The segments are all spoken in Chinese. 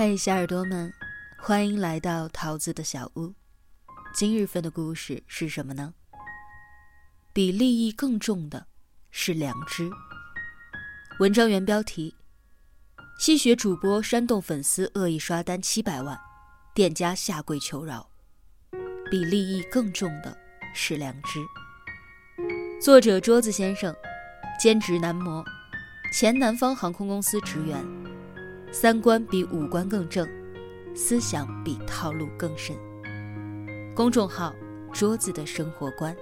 嘿，小耳朵们，欢迎来到桃子的小屋。今日份的故事是什么呢？比利益更重的是良知。文章原标题：吸血主播煽动粉丝恶意刷单七百万，店家下跪求饶。比利益更重的是良知。作者：桌子先生，兼职男模，前南方航空公司职员，三观比五官更正，思想比套路更深。公众号：桌子的生活观。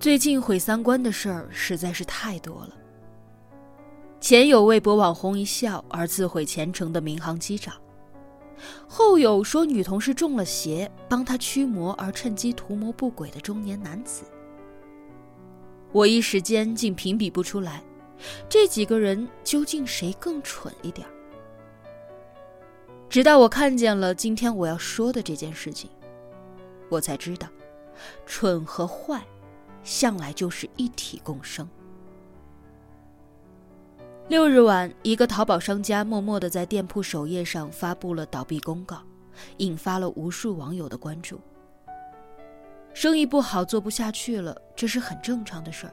最近毁三观的事儿实在是太多了。前有为博网红一笑而自毁前程的民航机长。后有说女同事中了邪，帮他驱魔而趁机图谋不轨的中年男子。我一时间竟评比不出来，这几个人究竟谁更蠢一点直到我看见了今天我要说的这件事情，我才知道，蠢和坏，向来就是一体共生。六日晚，一个淘宝商家默默的在店铺首页上发布了倒闭公告，引发了无数网友的关注。生意不好，做不下去了，这是很正常的事儿，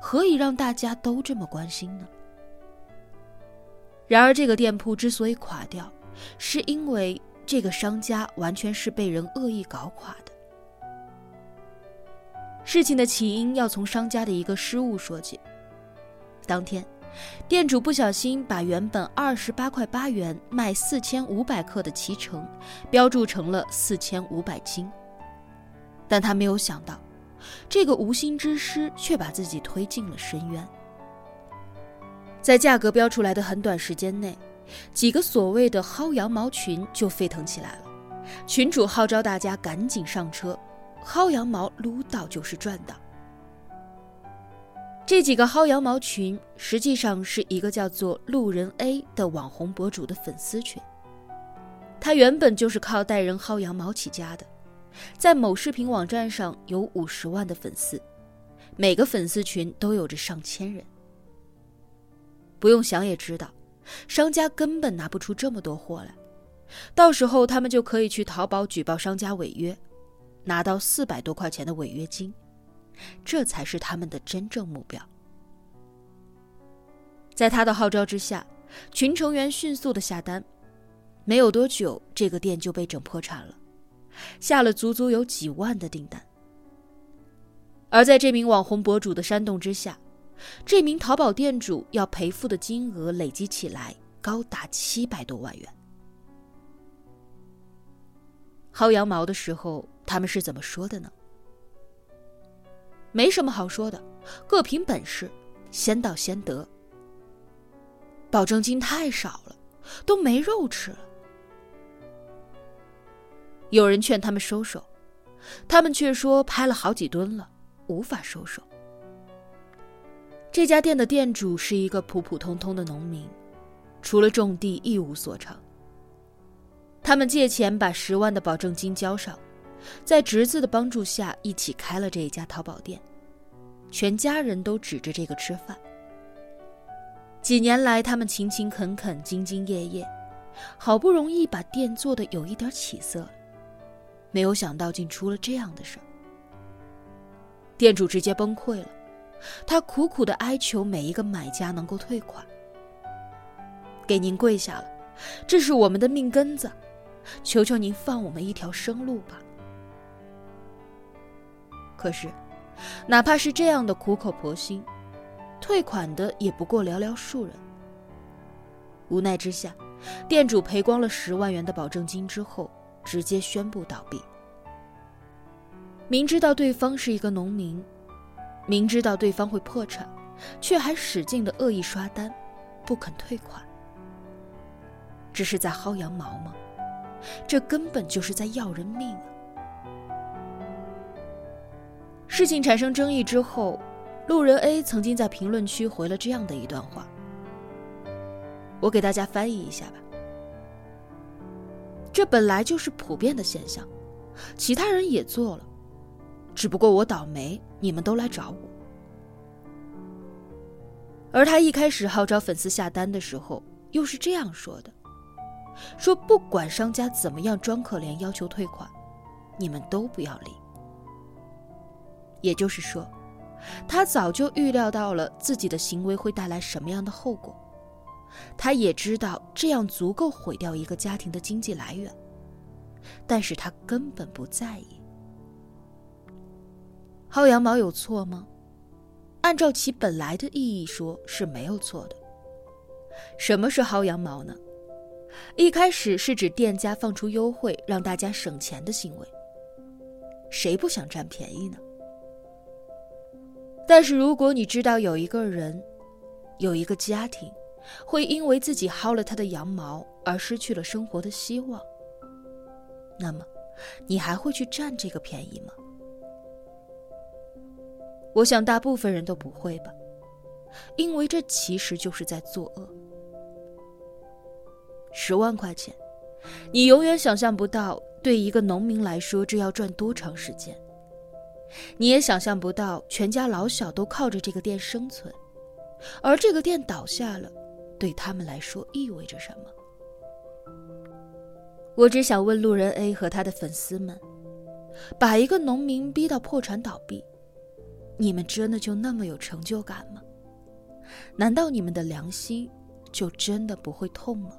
何以让大家都这么关心呢？然而，这个店铺之所以垮掉，是因为这个商家完全是被人恶意搞垮的。事情的起因要从商家的一个失误说起。当天。店主不小心把原本二十八块八元卖四千五百克的脐橙，标注成了四千五百斤。但他没有想到，这个无心之失却把自己推进了深渊。在价格标出来的很短时间内，几个所谓的薅羊毛群就沸腾起来了。群主号召大家赶紧上车，薅羊毛撸到就是赚到。这几个薅羊毛群，实际上是一个叫做路人 A 的网红博主的粉丝群。他原本就是靠带人薅羊毛起家的，在某视频网站上有五十万的粉丝，每个粉丝群都有着上千人。不用想也知道，商家根本拿不出这么多货来，到时候他们就可以去淘宝举报商家违约，拿到四百多块钱的违约金。这才是他们的真正目标。在他的号召之下，群成员迅速的下单，没有多久，这个店就被整破产了，下了足足有几万的订单。而在这名网红博主的煽动之下，这名淘宝店主要赔付的金额累积起来高达七百多万元。薅羊毛的时候，他们是怎么说的呢？没什么好说的，各凭本事，先到先得。保证金太少了，都没肉吃了。有人劝他们收手，他们却说拍了好几吨了，无法收手。这家店的店主是一个普普通通的农民，除了种地一无所长。他们借钱把十万的保证金交上。在侄子的帮助下，一起开了这一家淘宝店，全家人都指着这个吃饭。几年来，他们勤勤恳恳、兢兢业业，好不容易把店做的有一点起色，没有想到竟出了这样的事儿。店主直接崩溃了，他苦苦的哀求每一个买家能够退款，给您跪下了，这是我们的命根子，求求您放我们一条生路吧。可是，哪怕是这样的苦口婆心，退款的也不过寥寥数人。无奈之下，店主赔光了十万元的保证金之后，直接宣布倒闭。明知道对方是一个农民，明知道对方会破产，却还使劲的恶意刷单，不肯退款。这是在薅羊毛吗？这根本就是在要人命啊！事情产生争议之后，路人 A 曾经在评论区回了这样的一段话，我给大家翻译一下吧。这本来就是普遍的现象，其他人也做了，只不过我倒霉，你们都来找我。而他一开始号召粉丝下单的时候，又是这样说的：“说不管商家怎么样装可怜，要求退款，你们都不要理。”也就是说，他早就预料到了自己的行为会带来什么样的后果，他也知道这样足够毁掉一个家庭的经济来源，但是他根本不在意。薅羊毛有错吗？按照其本来的意义说是没有错的。什么是薅羊毛呢？一开始是指店家放出优惠让大家省钱的行为。谁不想占便宜呢？但是如果你知道有一个人，有一个家庭，会因为自己薅了他的羊毛而失去了生活的希望，那么，你还会去占这个便宜吗？我想大部分人都不会吧，因为这其实就是在作恶。十万块钱，你永远想象不到，对一个农民来说，这要赚多长时间。你也想象不到，全家老小都靠着这个店生存，而这个店倒下了，对他们来说意味着什么？我只想问路人 A 和他的粉丝们：把一个农民逼到破产倒闭，你们真的就那么有成就感吗？难道你们的良心就真的不会痛吗？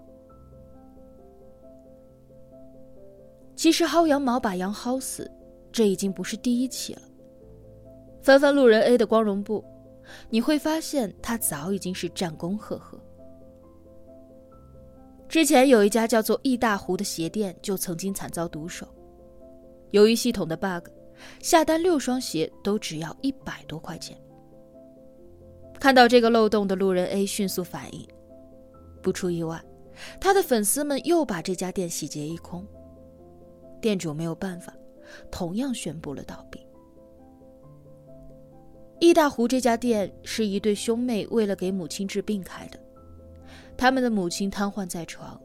其实薅羊毛把羊薅死。这已经不是第一起了。翻翻路人 A 的光荣簿，你会发现他早已经是战功赫赫。之前有一家叫做易大湖的鞋店就曾经惨遭毒手，由于系统的 bug，下单六双鞋都只要一百多块钱。看到这个漏洞的路人 A 迅速反应，不出意外，他的粉丝们又把这家店洗劫一空。店主没有办法。同样宣布了倒闭。易大湖这家店是一对兄妹为了给母亲治病开的，他们的母亲瘫痪在床，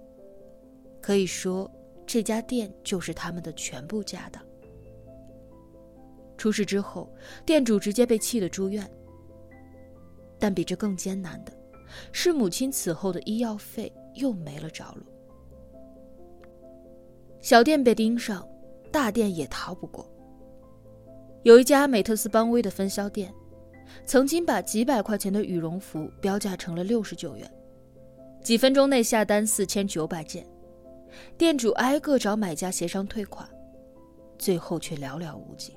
可以说这家店就是他们的全部家当。出事之后，店主直接被气得住院。但比这更艰难的，是母亲此后的医药费又没了着落。小店被盯上。大店也逃不过。有一家美特斯邦威的分销店，曾经把几百块钱的羽绒服标价成了六十九元，几分钟内下单四千九百件，店主挨个找买家协商退款，最后却寥寥无几。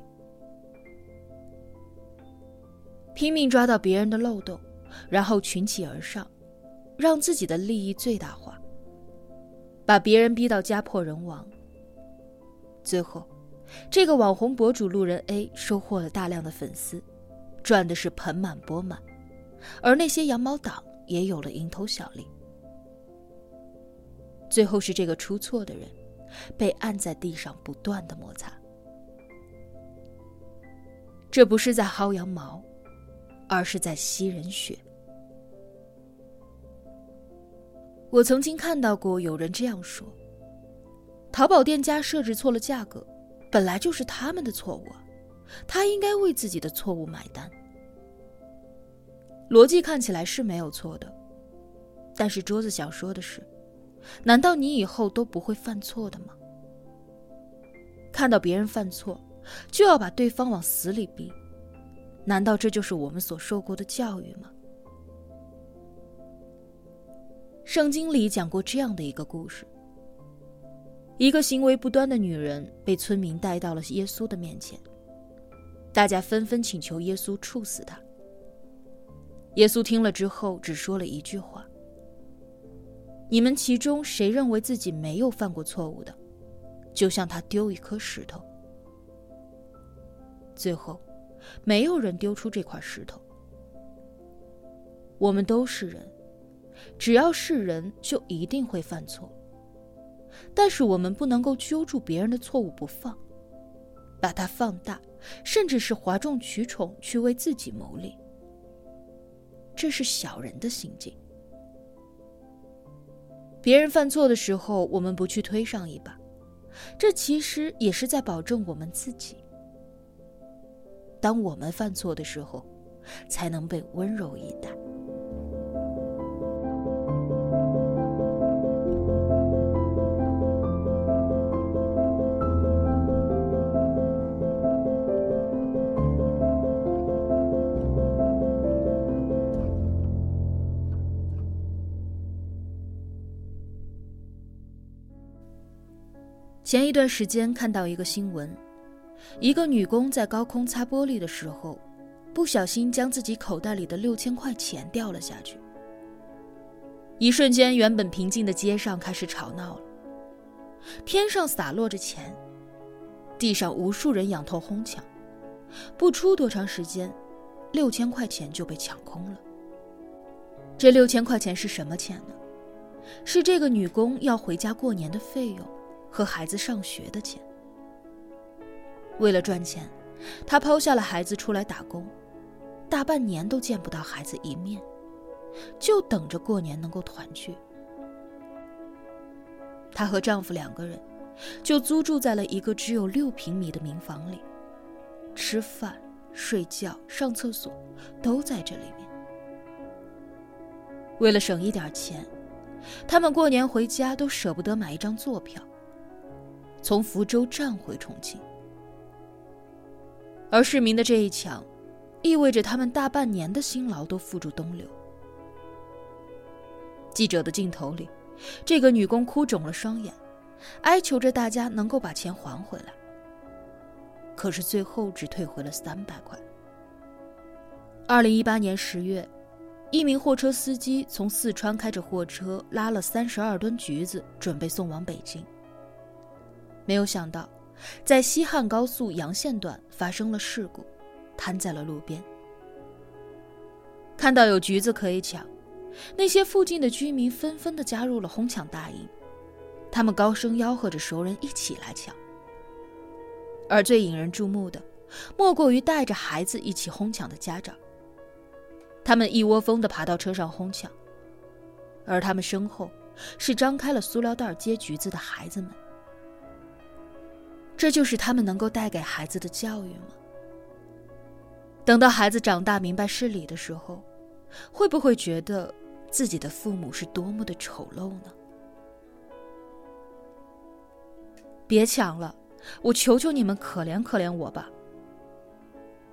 拼命抓到别人的漏洞，然后群起而上，让自己的利益最大化，把别人逼到家破人亡。最后，这个网红博主路人 A 收获了大量的粉丝，赚的是盆满钵满，而那些羊毛党也有了蝇头小利。最后是这个出错的人，被按在地上不断的摩擦。这不是在薅羊毛，而是在吸人血。我曾经看到过有人这样说。淘宝店家设置错了价格，本来就是他们的错误，他应该为自己的错误买单。逻辑看起来是没有错的，但是桌子想说的是，难道你以后都不会犯错的吗？看到别人犯错，就要把对方往死里逼，难道这就是我们所受过的教育吗？圣经里讲过这样的一个故事。一个行为不端的女人被村民带到了耶稣的面前，大家纷纷请求耶稣处死她。耶稣听了之后，只说了一句话：“你们其中谁认为自己没有犯过错误的，就向他丢一颗石头。”最后，没有人丢出这块石头。我们都是人，只要是人，就一定会犯错。但是我们不能够揪住别人的错误不放，把它放大，甚至是哗众取宠去为自己谋利。这是小人的行径。别人犯错的时候，我们不去推上一把，这其实也是在保证我们自己。当我们犯错的时候，才能被温柔以待。前一段时间看到一个新闻，一个女工在高空擦玻璃的时候，不小心将自己口袋里的六千块钱掉了下去。一瞬间，原本平静的街上开始吵闹了。天上洒落着钱，地上无数人仰头哄抢，不出多长时间，六千块钱就被抢空了。这六千块钱是什么钱呢？是这个女工要回家过年的费用和孩子上学的钱。为了赚钱，她抛下了孩子出来打工，大半年都见不到孩子一面，就等着过年能够团聚。她和丈夫两个人，就租住在了一个只有六平米的民房里，吃饭、睡觉、上厕所都在这里面。为了省一点钱，他们过年回家都舍不得买一张坐票，从福州站回重庆。而市民的这一抢，意味着他们大半年的辛劳都付诸东流。记者的镜头里。这个女工哭肿了双眼，哀求着大家能够把钱还回来。可是最后只退回了三百块。二零一八年十月，一名货车司机从四川开着货车拉了三十二吨橘子，准备送往北京。没有想到，在西汉高速阳县段发生了事故，瘫在了路边。看到有橘子可以抢。那些附近的居民纷纷的加入了哄抢大营，他们高声吆喝着熟人一起来抢。而最引人注目的，莫过于带着孩子一起哄抢的家长。他们一窝蜂的爬到车上哄抢，而他们身后是张开了塑料袋接橘子的孩子们。这就是他们能够带给孩子的教育吗？等到孩子长大明白事理的时候，会不会觉得？自己的父母是多么的丑陋呢？别抢了，我求求你们，可怜可怜我吧！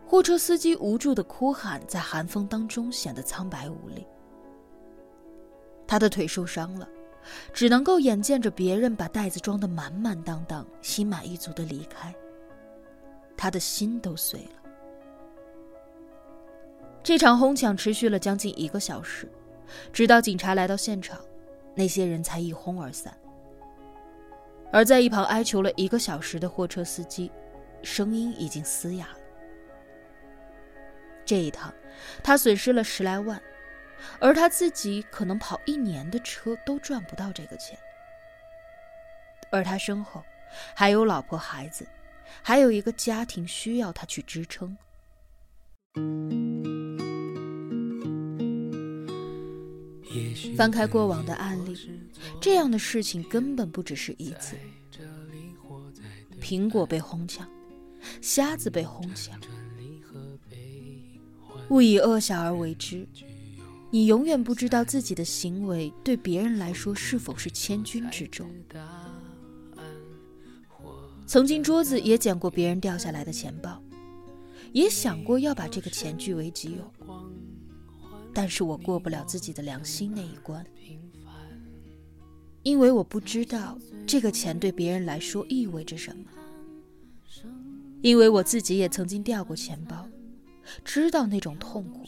货车司机无助的哭喊，在寒风当中显得苍白无力。他的腿受伤了，只能够眼见着别人把袋子装得满满当当，心满意足的离开。他的心都碎了。这场哄抢持续了将近一个小时。直到警察来到现场，那些人才一哄而散。而在一旁哀求了一个小时的货车司机，声音已经嘶哑了。这一趟，他损失了十来万，而他自己可能跑一年的车都赚不到这个钱。而他身后还有老婆孩子，还有一个家庭需要他去支撑。翻开过往的案例，这样的事情根本不只是一次。苹果被哄抢，瞎子被哄抢，勿以恶小而为之。你永远不知道自己的行为对别人来说是否是千钧之重。曾经桌子也捡过别人掉下来的钱包，也想过要把这个钱据为己有。但是我过不了自己的良心那一关，因为我不知道这个钱对别人来说意味着什么。因为我自己也曾经掉过钱包，知道那种痛苦。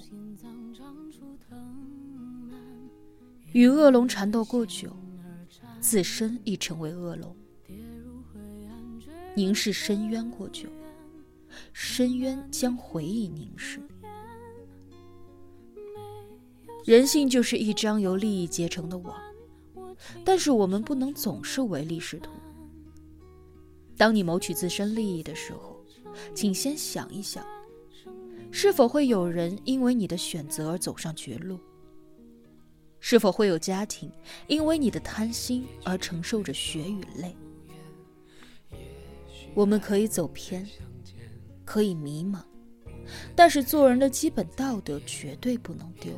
与恶龙缠斗过久，自身亦成为恶龙。凝视深渊过久，深渊将回忆凝视。人性就是一张由利益结成的网，但是我们不能总是唯利是图。当你谋取自身利益的时候，请先想一想，是否会有人因为你的选择而走上绝路？是否会有家庭因为你的贪心而承受着血与泪？我们可以走偏，可以迷茫，但是做人的基本道德绝对不能丢。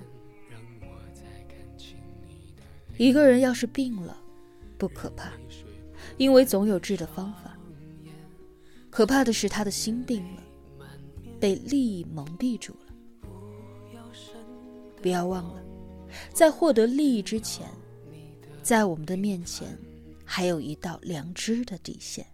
一个人要是病了，不可怕，因为总有治的方法。可怕的是他的心病了，被利益蒙蔽住了。不要忘了，在获得利益之前，在我们的面前还有一道良知的底线。